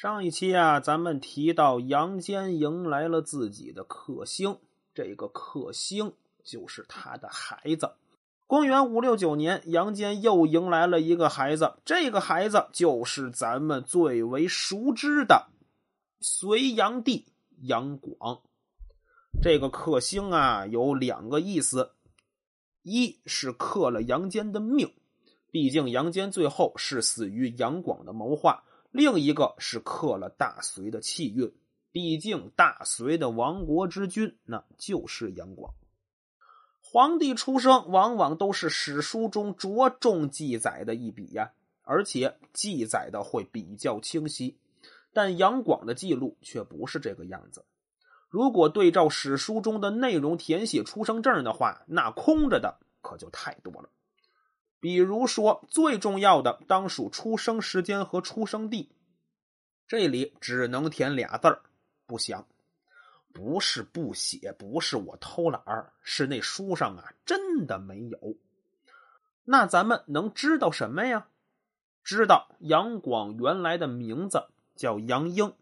上一期啊，咱们提到杨坚迎来了自己的克星，这个克星就是他的孩子。公元五六九年，杨坚又迎来了一个孩子，这个孩子就是咱们最为熟知的隋炀帝杨广。这个克星啊，有两个意思：一是克了杨坚的命，毕竟杨坚最后是死于杨广的谋划。另一个是克了大隋的气运，毕竟大隋的亡国之君那就是杨广。皇帝出生往往都是史书中着重记载的一笔呀，而且记载的会比较清晰。但杨广的记录却不是这个样子。如果对照史书中的内容填写出生证的话，那空着的可就太多了。比如说，最重要的当属出生时间和出生地，这里只能填俩字儿，不详。不是不写，不是我偷懒儿，是那书上啊真的没有。那咱们能知道什么呀？知道杨广原来的名字叫杨英，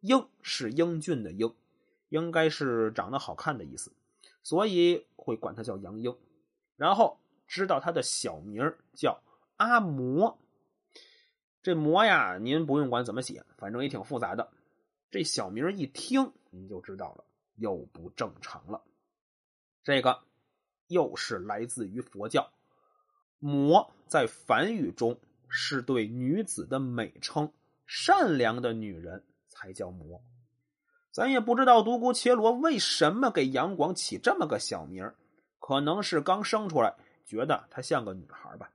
英是英俊的英，应该是长得好看的意思，所以会管他叫杨英。然后。知道他的小名叫阿魔，这魔呀，您不用管怎么写，反正也挺复杂的。这小名一听，您就知道了，又不正常了。这个又是来自于佛教，魔在梵语中是对女子的美称，善良的女人才叫魔。咱也不知道独孤伽罗为什么给杨广起这么个小名，可能是刚生出来。觉得她像个女孩吧？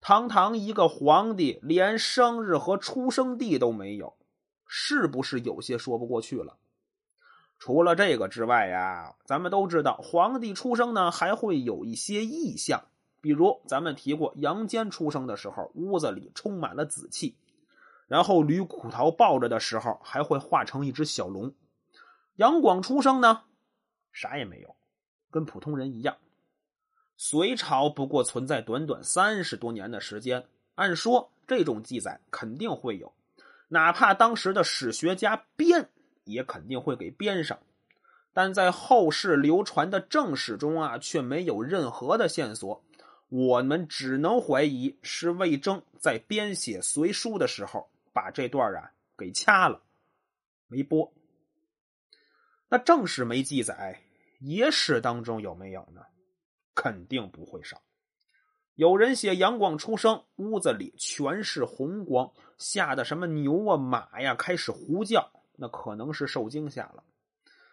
堂堂一个皇帝，连生日和出生地都没有，是不是有些说不过去了？除了这个之外呀，咱们都知道，皇帝出生呢还会有一些异象，比如咱们提过，杨坚出生的时候，屋子里充满了紫气，然后吕苦桃抱着的时候，还会化成一只小龙。杨广出生呢，啥也没有，跟普通人一样。隋朝不过存在短短三十多年的时间，按说这种记载肯定会有，哪怕当时的史学家编，也肯定会给编上。但在后世流传的正史中啊，却没有任何的线索。我们只能怀疑是魏征在编写《隋书》的时候，把这段啊给掐了，没播。那正史没记载，野史当中有没有呢？肯定不会少。有人写杨广出生，屋子里全是红光，吓得什么牛啊马呀开始呼叫，那可能是受惊吓了。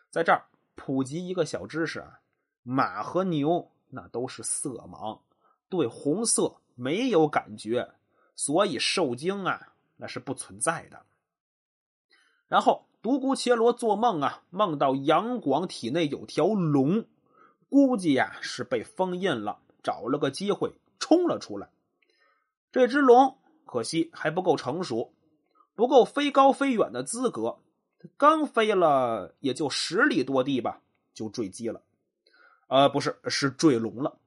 在这儿普及一个小知识啊，马和牛那都是色盲，对红色没有感觉，所以受惊啊那是不存在的。然后独孤伽罗做梦啊，梦到杨广体内有条龙。估计呀是被封印了，找了个机会冲了出来。这只龙可惜还不够成熟，不够飞高飞远的资格。刚飞了也就十里多地吧，就坠机了。呃，不是，是坠龙了，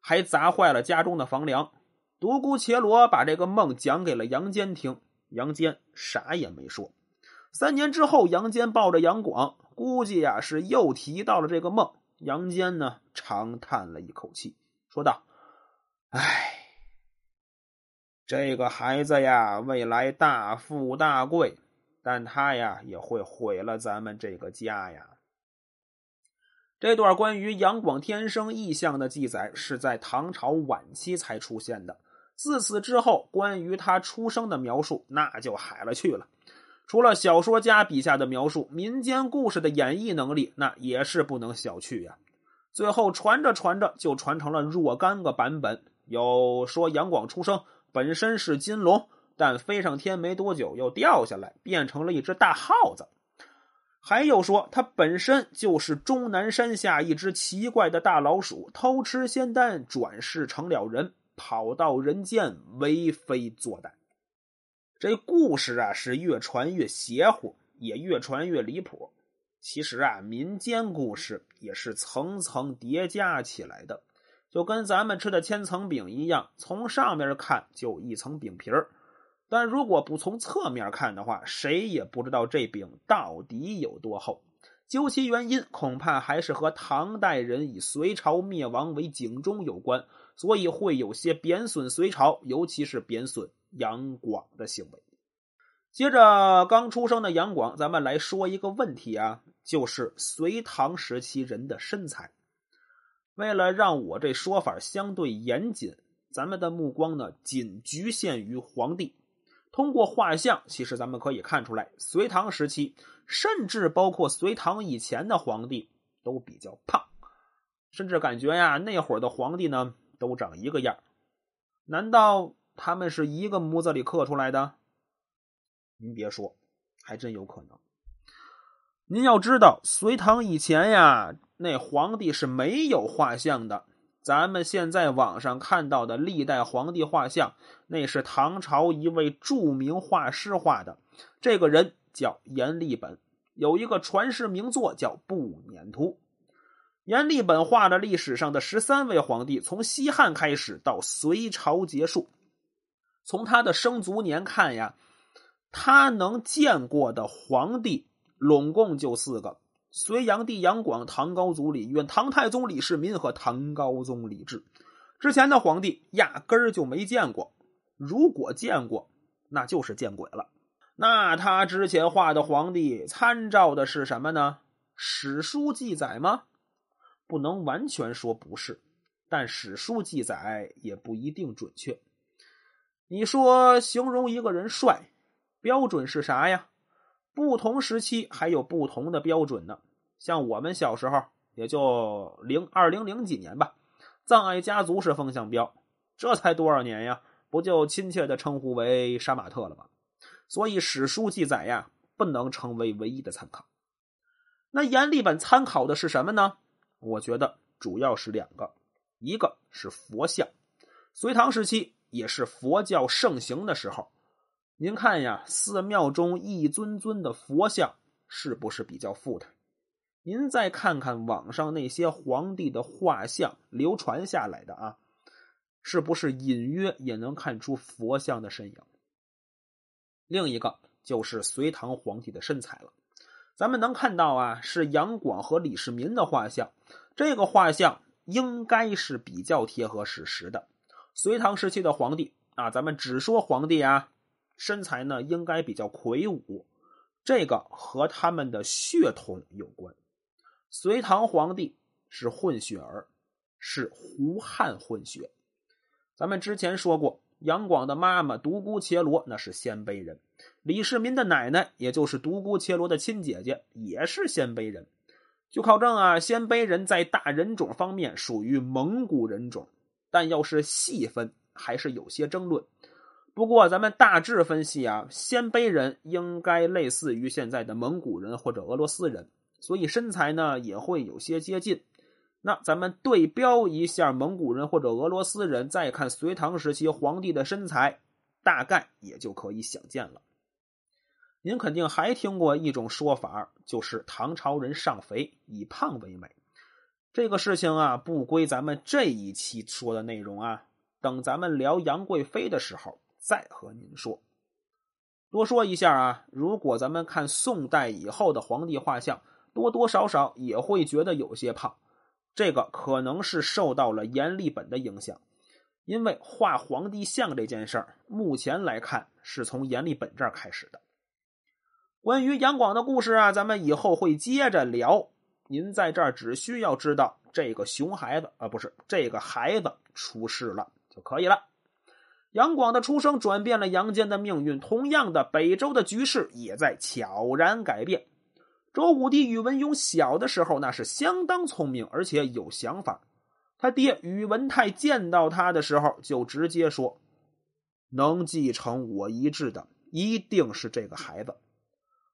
还砸坏了家中的房梁。独孤伽罗把这个梦讲给了杨坚听，杨坚啥也没说。三年之后，杨坚抱着杨广，估计呀是又提到了这个梦。杨坚呢，长叹了一口气，说道：“唉，这个孩子呀，未来大富大贵，但他呀，也会毁了咱们这个家呀。”这段关于杨广天生异象的记载是在唐朝晚期才出现的。自此之后，关于他出生的描述那就海了去了。除了小说家笔下的描述，民间故事的演绎能力那也是不能小觑呀。最后传着传着，就传成了若干个版本。有说杨广出生本身是金龙，但飞上天没多久又掉下来，变成了一只大耗子；还有说他本身就是终南山下一只奇怪的大老鼠，偷吃仙丹，转世成了人，跑到人间为非作歹。这故事啊，是越传越邪乎，也越传越离谱。其实啊，民间故事也是层层叠加起来的，就跟咱们吃的千层饼一样，从上面看就一层饼皮儿，但如果不从侧面看的话，谁也不知道这饼到底有多厚。究其原因，恐怕还是和唐代人以隋朝灭亡为警钟有关，所以会有些贬损隋朝，尤其是贬损杨广的行为。接着，刚出生的杨广，咱们来说一个问题啊，就是隋唐时期人的身材。为了让我这说法相对严谨，咱们的目光呢，仅局限于皇帝。通过画像，其实咱们可以看出来，隋唐时期，甚至包括隋唐以前的皇帝都比较胖，甚至感觉呀，那会儿的皇帝呢都长一个样难道他们是一个模子里刻出来的？您别说，还真有可能。您要知道，隋唐以前呀，那皇帝是没有画像的。咱们现在网上看到的历代皇帝画像，那是唐朝一位著名画师画的。这个人叫阎立本，有一个传世名作叫《步辇图》。阎立本画了历史上的十三位皇帝，从西汉开始到隋朝结束。从他的生卒年看呀，他能见过的皇帝，拢共就四个。隋炀帝杨广、唐高祖李渊、唐太宗李世民和唐高宗李治，之前的皇帝压根儿就没见过。如果见过，那就是见鬼了。那他之前画的皇帝参照的是什么呢？史书记载吗？不能完全说不是，但史书记载也不一定准确。你说形容一个人帅，标准是啥呀？不同时期还有不同的标准呢。像我们小时候，也就零二零零几年吧，葬爱家族是风向标，这才多少年呀？不就亲切的称呼为杀马特了吗？所以史书记载呀，不能成为唯一的参考。那阎立本参考的是什么呢？我觉得主要是两个，一个是佛像，隋唐时期也是佛教盛行的时候。您看呀，寺庙中一尊尊的佛像，是不是比较富态？您再看看网上那些皇帝的画像流传下来的啊，是不是隐约也能看出佛像的身影？另一个就是隋唐皇帝的身材了，咱们能看到啊，是杨广和李世民的画像，这个画像应该是比较贴合史实的。隋唐时期的皇帝啊，咱们只说皇帝啊。身材呢，应该比较魁梧，这个和他们的血统有关。隋唐皇帝是混血儿，是胡汉混血。咱们之前说过，杨广的妈妈独孤伽罗那是鲜卑人，李世民的奶奶也就是独孤伽罗的亲姐姐也是鲜卑人。据考证啊，鲜卑人在大人种方面属于蒙古人种，但要是细分，还是有些争论。不过，咱们大致分析啊，鲜卑人应该类似于现在的蒙古人或者俄罗斯人，所以身材呢也会有些接近。那咱们对标一下蒙古人或者俄罗斯人，再看隋唐时期皇帝的身材，大概也就可以想见了。您肯定还听过一种说法，就是唐朝人上肥，以胖为美。这个事情啊，不归咱们这一期说的内容啊，等咱们聊杨贵妃的时候。再和您说，多说一下啊。如果咱们看宋代以后的皇帝画像，多多少少也会觉得有些胖。这个可能是受到了阎立本的影响，因为画皇帝像这件事儿，目前来看是从阎立本这儿开始的。关于杨广的故事啊，咱们以后会接着聊。您在这儿只需要知道这个熊孩子啊，不是这个孩子出事了就可以了。杨广的出生转变了杨坚的命运，同样的，北周的局势也在悄然改变。周武帝宇文邕小的时候那是相当聪明，而且有想法。他爹宇文泰见到他的时候就直接说：“能继承我遗志的一定是这个孩子。”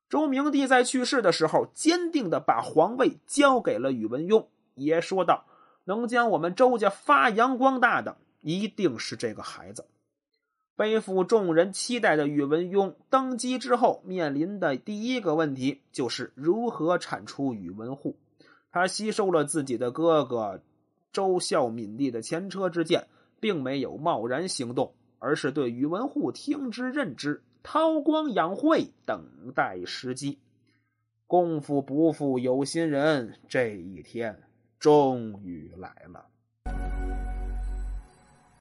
周明帝在去世的时候，坚定的把皇位交给了宇文邕，也说道：“能将我们周家发扬光大的一定是这个孩子。”背负众人期待的宇文邕登基之后，面临的第一个问题就是如何铲除宇文护。他吸收了自己的哥哥周孝敏帝的前车之鉴，并没有贸然行动，而是对宇文护听之任之，韬光养晦，等待时机。功夫不负有心人，这一天终于来了。